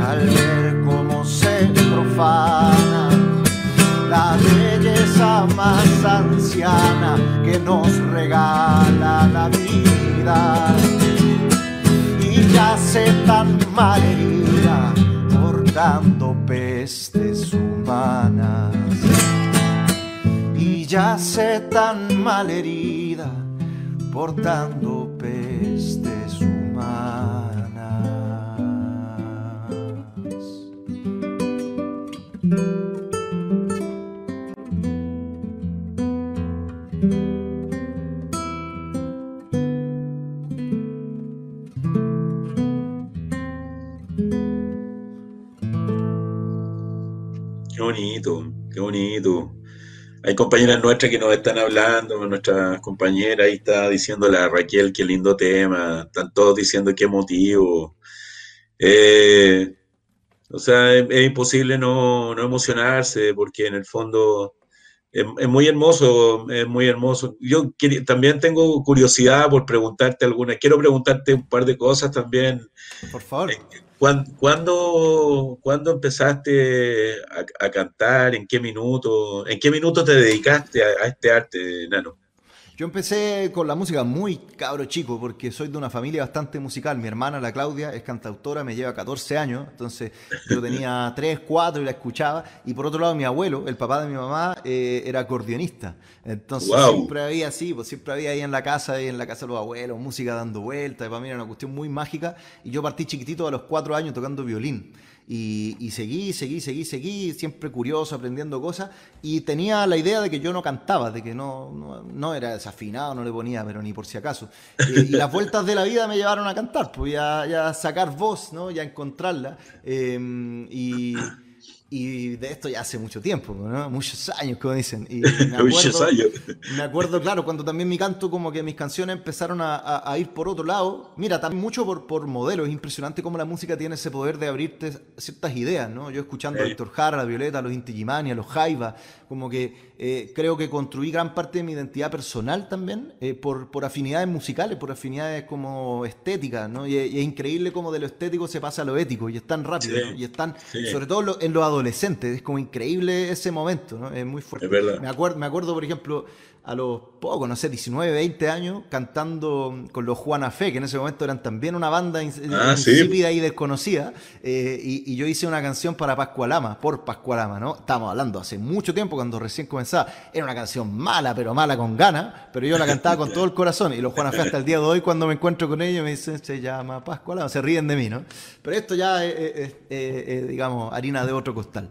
al ver cómo se profana la belleza más anciana que nos regala la vida y yace tan mal herida portando pestes humanas y yace tan mal herida portando pestes humanas. Bonito, qué bonito. Hay compañeras nuestras que nos están hablando, nuestra compañera ahí está diciéndole a Raquel qué lindo tema, están todos diciendo qué motivo. Eh, o sea, es, es imposible no, no, emocionarse porque en el fondo es, es, muy hermoso, es muy hermoso. Yo quería, también tengo curiosidad por preguntarte alguna, quiero preguntarte un par de cosas también. Por favor. Eh, ¿Cuándo, ¿Cuándo, empezaste a, a, cantar? ¿En qué minuto? ¿En qué minuto te dedicaste a, a, este arte, Nano? Yo empecé con la música muy cabro chico, porque soy de una familia bastante musical. Mi hermana, la Claudia, es cantautora, me lleva 14 años, entonces yo tenía 3, 4 y la escuchaba. Y por otro lado, mi abuelo, el papá de mi mamá, eh, era acordeonista. Entonces wow. siempre había así, pues siempre había ahí en la casa, ahí en la casa de los abuelos, música dando vueltas. Para mí era una cuestión muy mágica. Y yo partí chiquitito a los 4 años tocando violín. Y, seguí, seguí, seguí, seguí, siempre curioso, aprendiendo cosas. Y tenía la idea de que yo no cantaba, de que no, no, era desafinado, no le ponía, pero ni por si acaso. Y, y, las vueltas de la vida me llevaron a cantar, pues ya, ya sacar voz, ¿no? ya encontrarla. Eh, y, y de esto ya hace mucho tiempo, ¿no? muchos años, como dicen. Y me acuerdo, muchos años. Me acuerdo, claro, cuando también mi canto, como que mis canciones empezaron a, ir por otro lado. Mira, también mucho por, por modelo. Es impresionante cómo la música tiene ese poder de abrirte ciertas ideas, ¿no? Yo escuchando a Víctor Jara, a Violeta, a los Inti a los Jaiba, como que eh, creo que construí gran parte de mi identidad personal también eh, por, por afinidades musicales, por afinidades como estéticas, ¿no? Y, es increíble cómo de lo estético se pasa a lo ético y es tan rápido, y es tan, sobre todo en los adolescentes, es como increíble ese momento, ¿no? Es muy fuerte. Es verdad. Me acuerdo, me acuerdo, por ejemplo, a los pocos, no sé, 19, 20 años, cantando con los Juana Fe, que en ese momento eran también una banda ah, insípida y desconocida, eh, y, yo hice una canción para Pascualama, por Pascualama, ¿no? Estamos hablando hace mucho tiempo, cuando recién comenzaba, era una canción mala, pero mala con ganas, pero yo la cantaba con todo el corazón, y los Juana Fe hasta el día de hoy, cuando me encuentro con ellos, me dicen, se llama Pascualama, se ríen de mí, ¿no? Pero esto ya es, digamos, harina de otro costal.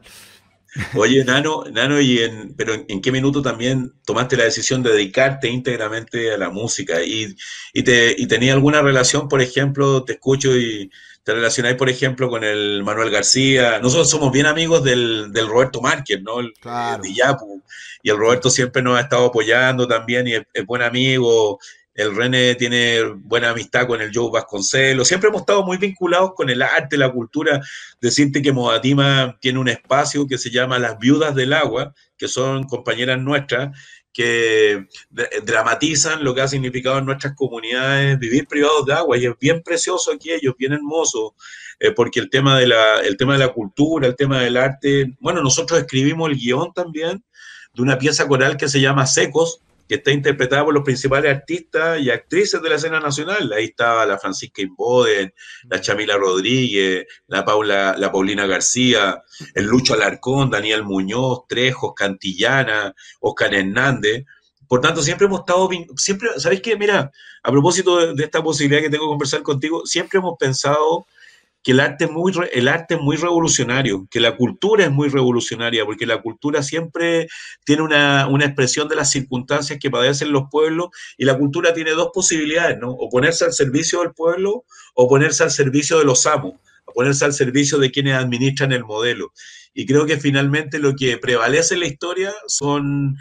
Oye, Nano, Nano y en, pero en, qué minuto también tomaste la decisión de dedicarte íntegramente a la música? ¿Y, y, te, y tenía alguna relación, por ejemplo, te escucho y te relacionáis, por ejemplo, con el Manuel García? Nosotros somos bien amigos del, del Roberto Márquez, ¿no? El, claro. de Yapu. Y el Roberto siempre nos ha estado apoyando también y es, es buen amigo el René tiene buena amistad con el Joe Vasconcelos. Siempre hemos estado muy vinculados con el arte, la cultura. Decirte que Modatima tiene un espacio que se llama Las Viudas del Agua, que son compañeras nuestras, que dramatizan lo que ha significado en nuestras comunidades vivir privados de agua. Y es bien precioso aquí ellos, bien hermoso, eh, porque el tema, de la, el tema de la cultura, el tema del arte. Bueno, nosotros escribimos el guion también de una pieza coral que se llama Secos, que está interpretada por los principales artistas y actrices de la escena nacional. Ahí estaba la Francisca Inboden, la Chamila Rodríguez, la, Paula, la Paulina García, el Lucho Alarcón, Daniel Muñoz, Trejos, Cantillana, Oscar Hernández. Por tanto, siempre hemos estado, siempre, ¿sabéis qué? Mira, a propósito de, de esta posibilidad que tengo de conversar contigo, siempre hemos pensado que el arte, es muy, el arte es muy revolucionario, que la cultura es muy revolucionaria, porque la cultura siempre tiene una, expresión de las circunstancias que padecen los pueblos y la cultura tiene dos posibilidades, ¿no? O ponerse al servicio del pueblo o ponerse al servicio de los amos, o ponerse al servicio de quienes administran el modelo. Y creo que finalmente lo que prevalece en la historia son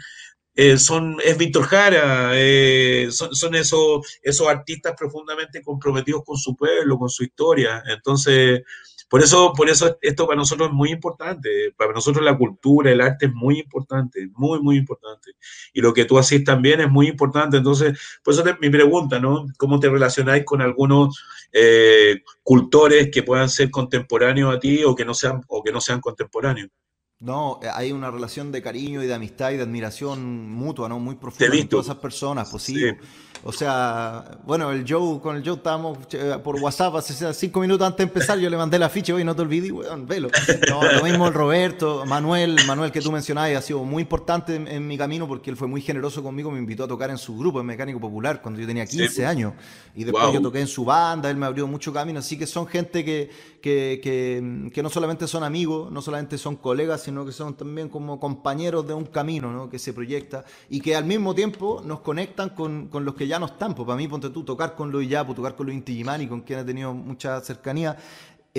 eh, son, es Víctor Jara, eh, son, esos, esos artistas profundamente comprometidos con su pueblo, con su historia. Entonces, por eso, por eso esto para nosotros es muy importante. Para nosotros la cultura, el arte es muy importante, muy, muy importante. Y lo que tú haces también es muy importante. Entonces, por eso mi pregunta, ¿no? ¿Cómo te relacionáis con algunos eh, cultores que puedan ser contemporáneos a ti o que no sean, o que no sean contemporáneos? No, eh, hay una relación de cariño y de amistad y de admiración mutua, ¿no? Muy profunda con todas esas personas, pues sí. O sea, bueno, el Joe, con el Joe estábamos eh, por WhatsApp hace cinco minutos antes de empezar, yo le mandé la ficha, oye, no te olvides, weón, velo. No, lo mismo el Roberto, Manuel, Manuel que tú mencionabas, ha sido muy importante en, mi camino porque él fue muy generoso conmigo, me invitó a tocar en su grupo, en Mecánico Popular, cuando yo tenía 15 años. Y después yo toqué en su banda, él me abrió mucho camino, así que son gente que, que, que, no solamente son amigos, no solamente son colegas, sino que son también como compañeros de un camino ¿no? que se proyecta y que al mismo tiempo nos conectan con, con los que ya no están. Pues para mí, ponte tú, tocar con Luis Yapu, tocar con Luis Intigimani, con quien he tenido mucha cercanía,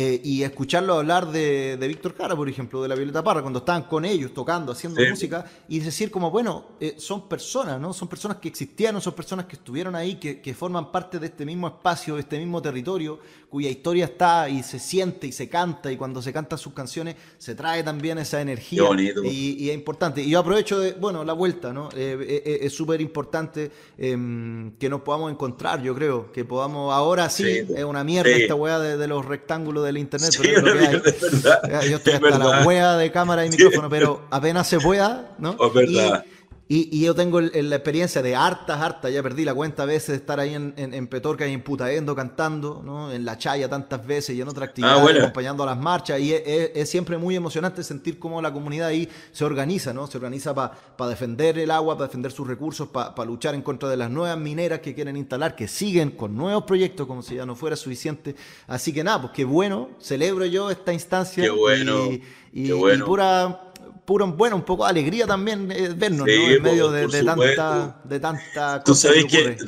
eh, y escucharlo hablar de, de Víctor Cara, por ejemplo, de la Violeta Parra, cuando estaban con ellos tocando, haciendo música, y decir como, bueno, eh, son personas, ¿no? Son personas que existieron, son personas que estuvieron ahí, que, que, forman parte de este mismo espacio, de este mismo territorio, cuya historia está y se siente y se canta, y cuando se cantan sus canciones se trae también esa energía. Y, es importante. Y yo aprovecho de, bueno, la vuelta, ¿no? Eh, es súper importante em, que nos podamos encontrar, yo creo, que podamos, ahora sí, es una mierda esta weá de, de los rectángulos de del internet, pero Yo estoy hasta la hueá de cámara y micrófono, pero apenas se pueda, ¿no? Es verdad. Y, yo tengo la experiencia de hartas, hartas, ya perdí la cuenta a veces de estar ahí en, en, Petorca y en Putaendo cantando, ¿no? en La Chaya tantas veces y en otra actividad ah, acompañando a las marchas. Y es, siempre muy emocionante sentir cómo la comunidad ahí se organiza, ¿no? Se organiza para defender el agua, para defender sus recursos, para luchar en contra de las nuevas mineras que quieren instalar, que siguen con nuevos proyectos como si ya no fuera suficiente. Así que nada, pues qué bueno, celebro yo esta instancia. Qué bueno. y, y pura puro, bueno, un poco de alegría también eh, vernos, ¿no? En medio de, tanta, de tanta Tú sabes que,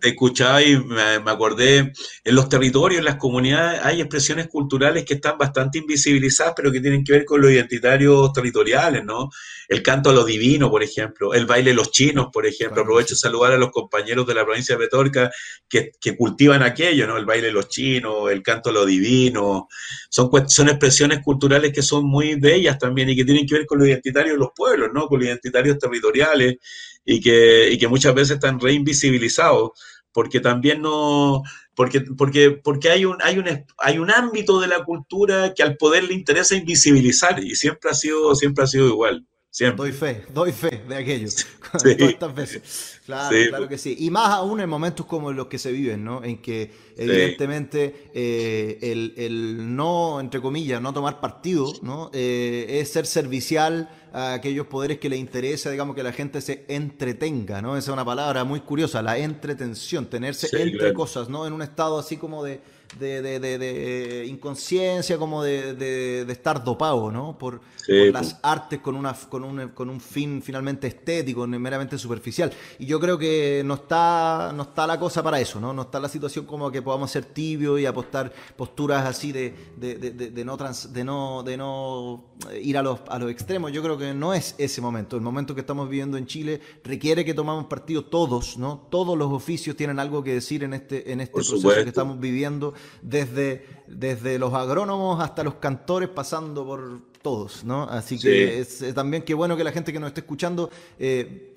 te escuchaba y me, acordé, en los territorios, en las comunidades, hay expresiones culturales que están bastante invisibilizadas, pero que tienen que ver con los identitarios territoriales, ¿no? El canto a lo divino, por ejemplo, el baile de los chinos, por ejemplo. Aprovecho de saludar a los compañeros de la provincia de Petorca que, que, cultivan aquello, ¿no? El baile de los chinos, el canto a lo divino. Son, son expresiones culturales que son muy bellas también y que tienen que ver con los identitarios de los pueblos, ¿no? Con los identitarios territoriales y que, y que muchas veces están reinvisibilizados, porque también no, porque, porque, porque hay, un, hay, un, hay un ámbito de la cultura que al poder le interesa invisibilizar y siempre ha sido, siempre ha sido igual. Siempre. Doy fe, doy fe de aquello. Sí. estas veces. Claro, claro que sí. Y más aún en momentos como los que se viven, ¿no? En que evidentemente eh, el, el, no, entre comillas, no tomar partido, ¿no? Eh, es ser servicial a aquellos poderes que le interesa, digamos, que la gente se entretenga, ¿no? Esa es una palabra muy curiosa, la entretención, tenerse entre cosas, ¿no? En un estado así como de, de, de, de inconsciencia, como de, estar dopado, ¿no? Por, las artes con, una, con, un, con un fin finalmente estético, meramente superficial. Y yo creo que no está, no está la cosa para eso, ¿no? No está la situación como que podamos ser tibios y apostar posturas así de, de, no, trans, de, no, de no ir a los, a los extremos. Yo creo que no es ese momento. El momento que estamos viviendo en Chile requiere que tomamos partido todos, ¿no? Todos los oficios tienen algo que decir en este, en este proceso que estamos viviendo desde, desde los agrónomos hasta los cantores, pasando por todos, ¿no? Así que es, también qué bueno que la gente que nos esté escuchando eh,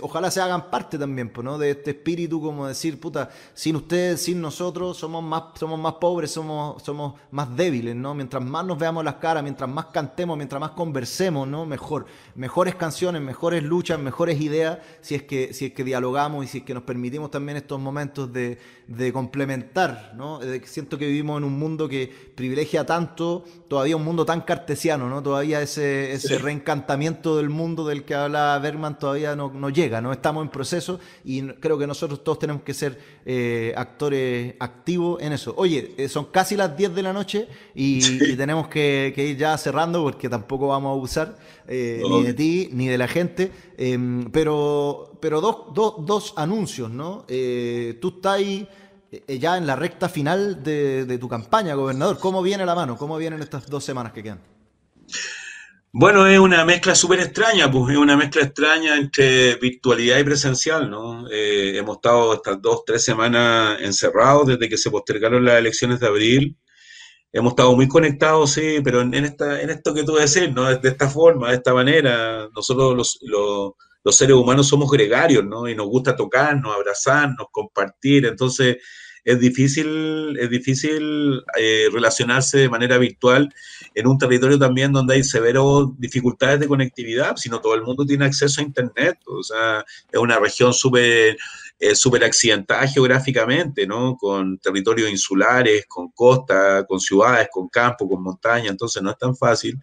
ojalá se hagan parte también, pues, ¿no? De este espíritu como decir, puta, sin ustedes, sin nosotros, somos más, somos más pobres, somos, somos más débiles, ¿no? Mientras más nos veamos las caras, mientras más cantemos, mientras más conversemos, ¿no? Mejor. Mejores canciones, mejores luchas, mejores ideas, si es que, si es que dialogamos y si es que nos permitimos también estos momentos de, de complementar, ¿no? Siento que vivimos en un mundo que privilegia tanto, todavía un mundo tan cartesiano, ¿no? Todavía ese, ese reencantamiento del mundo del que habla Bergman todavía no, no, llega, ¿no? Estamos en proceso y creo que nosotros todos tenemos que ser eh, actores activos en eso. Oye, eh, son casi las 10 de la noche y, tenemos que, ir ya cerrando porque tampoco vamos a abusar eh, ni de ti ni de la gente, em, pero, pero dos, dos, dos anuncios, ¿no? tú estás ahí ya en la recta final de, de, tu campaña, gobernador. ¿Cómo viene la mano? ¿Cómo vienen estas dos semanas que quedan? Bueno, es una mezcla súper extraña, pues es una mezcla extraña entre virtualidad y presencial, ¿no? Eh, hemos estado estas dos, tres semanas encerrados desde que se postergaron las elecciones de abril. Hemos estado muy conectados, sí, pero en, esta, en esto que tú decís, ¿no? De esta forma, de esta manera, nosotros los, los, los seres humanos somos gregarios, ¿no? Y nos gusta tocarnos, abrazarnos, compartir, entonces es difícil, es difícil eh, relacionarse de manera virtual en un territorio también donde hay severas dificultades de conectividad, sino todo el mundo tiene acceso a Internet. O sea, es una región súper eh, accidentada geográficamente, ¿no? Con territorios insulares, con costa, con ciudades, con campo, con montaña, entonces no es tan fácil.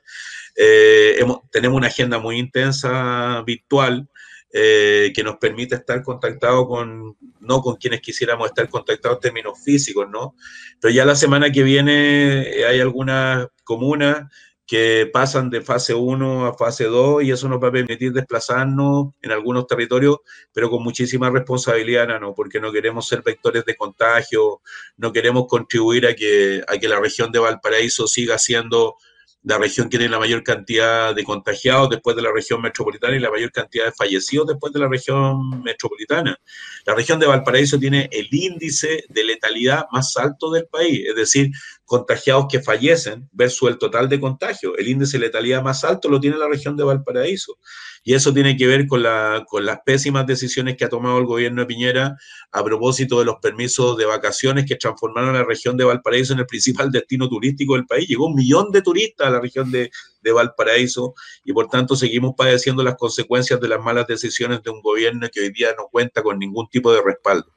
Eh, tenemos una agenda muy intensa virtual que nos permite estar contactados con, no con quienes quisiéramos estar contactados en términos físicos, ¿no? Pero ya la semana que viene eh, hay algunas comunas que pasan de fase 1 a fase 2 y eso nos va a permitir desplazarnos en algunos territorios, pero con muchísima responsabilidad, ¿no? Porque no queremos ser vectores de contagio, no queremos contribuir a que, a que la región de Valparaíso siga siendo la región tiene la mayor cantidad de contagiados después de la región metropolitana y la mayor cantidad de fallecidos después de la región metropolitana. La región de Valparaíso tiene el índice de letalidad más alto del país, es decir, contagiados que fallecen versus el total de contagio. El índice de letalidad más alto lo tiene la región de Valparaíso. Y eso tiene que ver con, la, con las pésimas decisiones que ha tomado el gobierno de Piñera a propósito de los permisos de vacaciones que transformaron a la región de Valparaíso en el principal destino turístico del país. Llegó un millón de turistas a la región de Valparaíso y por tanto seguimos padeciendo las consecuencias de las malas decisiones de un gobierno que hoy día no cuenta con ningún tipo de respaldo.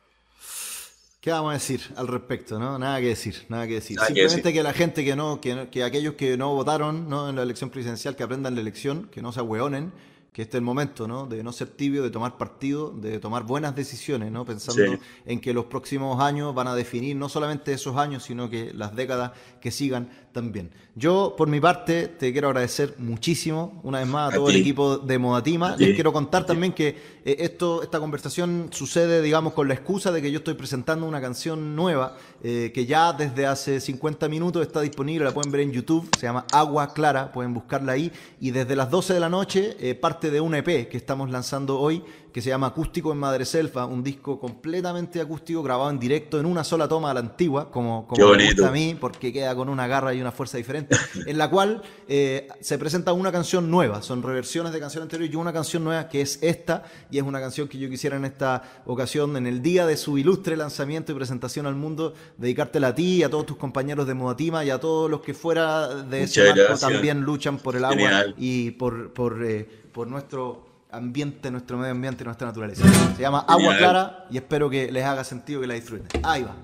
¿Qué vamos a decir al respecto? ¿no? Nada que decir, nada que decir. Simplemente que, la gente que no, que, que, aquellos que no votaron ¿no? en la elección presidencial, que aprendan la elección, que no se ahueonen, que este es el momento, ¿no? De no ser tibio, de tomar partido, de tomar buenas decisiones, ¿no? Pensando en que los próximos años van a definir no solamente esos años, sino que las décadas que sigan también. Yo, por mi parte, te quiero agradecer muchísimo, una vez más, a, todo el equipo de Modatima. Les quiero contar también que eh, esto, esta conversación sucede, digamos, con la excusa de que yo estoy presentando una canción nueva, eh, que ya desde hace 50 minutos está disponible, la pueden ver en YouTube, se llama Agua Clara, pueden buscarla ahí, y desde las 12 de la noche, eh, parte de un EP que estamos lanzando hoy, que se llama Acústico en Madre Selfa, un disco completamente acústico, grabado en directo en una sola toma a la antigua, como, como me gusta a mí, porque queda con una garra y una fuerza diferente, en la cual eh, se presenta una canción nueva, son reversiones de canciones anteriores y una canción nueva que es esta, y es una canción que yo quisiera en esta ocasión, en el día de su ilustre lanzamiento y presentación al mundo, dedicártela a ti, a todos tus compañeros de Modatima y a todos los que fuera de ese marco también luchan por el agua y por, por, eh, por nuestro ambiente, nuestro medio ambiente, nuestra naturaleza. Se llama Agua Clara y espero que les haga sentido que la disfruten. Ahí va.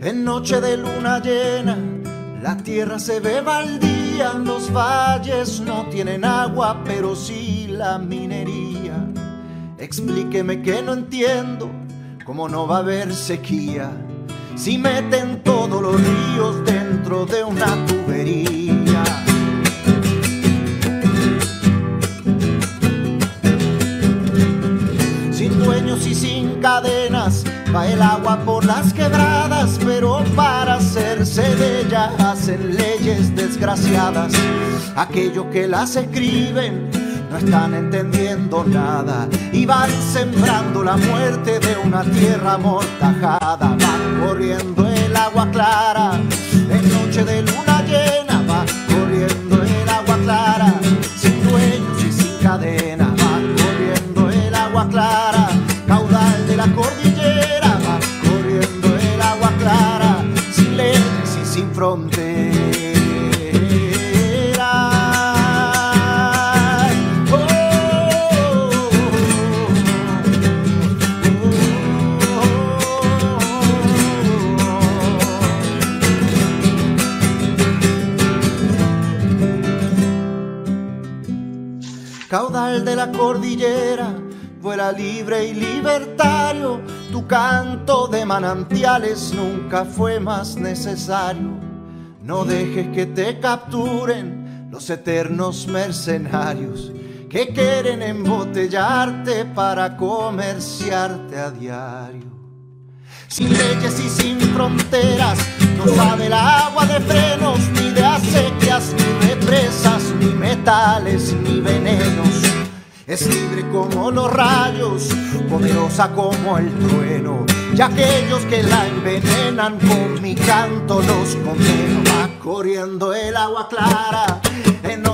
En noche de luna llena, la tierra se ve baldía, los valles no tienen agua, pero sí la minería. Explíqueme que no entiendo ¿Cómo no va a haber sequía si meten todos los ríos dentro de una tubería? Sin dueños y sin cadenas va el agua por las quebradas, pero para hacerse de ella hacen leyes desgraciadas. Aquellos que las escriben están entendiendo nada y van sembrando la muerte de una tierra amortajada. Va corriendo el agua clara en noche de luna llena, cordillera, vuela libre y libertario, tu canto de manantiales nunca fue más necesario. No dejes que te capturen los eternos mercenarios que quieren embotellarte para comerciarte a diario. Sin leyes y sin fronteras, no sabe el agua de frenos, ni de acequias, ni represas, ni metales, ni venenos. Es libre como los rayos, poderosa como el trueno. Y aquellos que la envenenan con mi canto los condeno. Va corriendo el agua clara en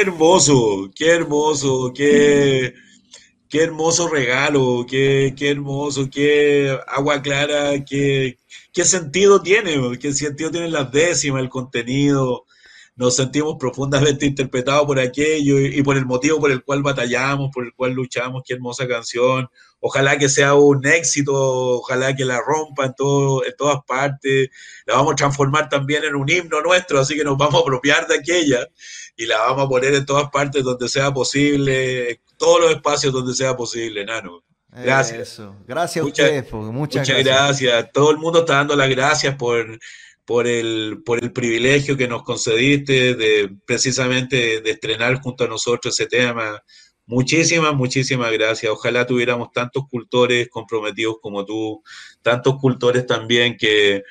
Hermoso, qué hermoso, qué, qué hermoso regalo, qué, qué hermoso, qué agua clara, qué, qué sentido tiene, qué sentido tienen las décimas, el contenido. Nos sentimos profundamente interpretados por aquello y por el motivo por el cual batallamos, por el cual luchamos. Qué hermosa canción. Ojalá que sea un éxito, ojalá que la rompa en, todo, en todas partes. La vamos a transformar también en un himno nuestro, así que nos vamos a apropiar de aquella y la vamos a poner en todas partes donde sea posible, en todos los espacios donde sea posible, Nano. Gracias. Eso. Gracias a Muchas- ustedes, porque muchas, Muchas gracias. Todo el mundo está dando las gracias por, por, el, por el privilegio que nos concediste de precisamente de estrenar junto a nosotros ese tema Muchísimas, muchísimas gracias. Ojalá tuviéramos tantos cultores comprometidos como tú, tantos cultores también que,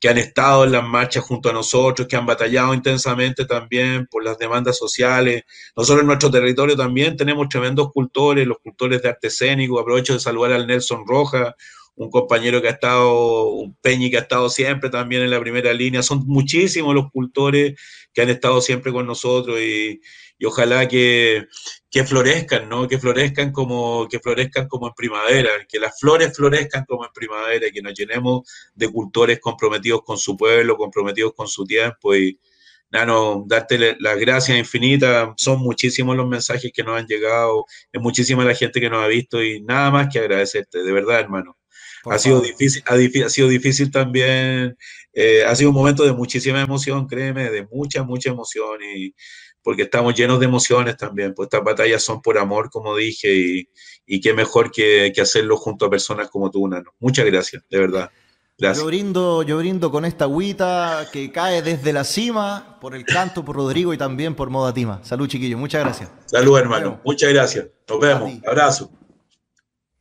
que han estado en las marchas junto a nosotros, que han batallado intensamente también por las demandas sociales. Nosotros en nuestro territorio también tenemos tremendos cultores, los cultores de arte escénico. Aprovecho de saludar al Nelson Roja, un compañero que ha estado, un Peñi que ha estado siempre también en la primera línea. Son muchísimos los cultores que han estado siempre con nosotros y, y ojalá que, que, florezcan, ¿no? Que florezcan como, que florezcan como en primavera, que las flores florezcan como en primavera, que nos llenemos de cultores comprometidos con su pueblo, comprometidos con su tiempo. Y Nano, darte las gracias infinitas, son muchísimos los mensajes que nos han llegado, es muchísima la gente que nos ha visto y nada más que agradecerte, de verdad, hermano. Ha sido, difícil, ha, sido difícil también, eh, ha sido un momento de muchísima emoción, créeme, de mucha, mucha emoción, y porque estamos llenos de emociones también, pues estas batallas son por amor, como dije, y, y qué mejor que, que, hacerlo junto a personas como tú, Nano. Muchas gracias, de verdad. Gracias. Yo brindo, yo brindo con esta agüita que cae desde la cima por el canto, por Rodrigo y también por Modatima. Salud, chiquillos. Muchas gracias. Salud, hermano. Muchas gracias. Nos vemos. Abrazo.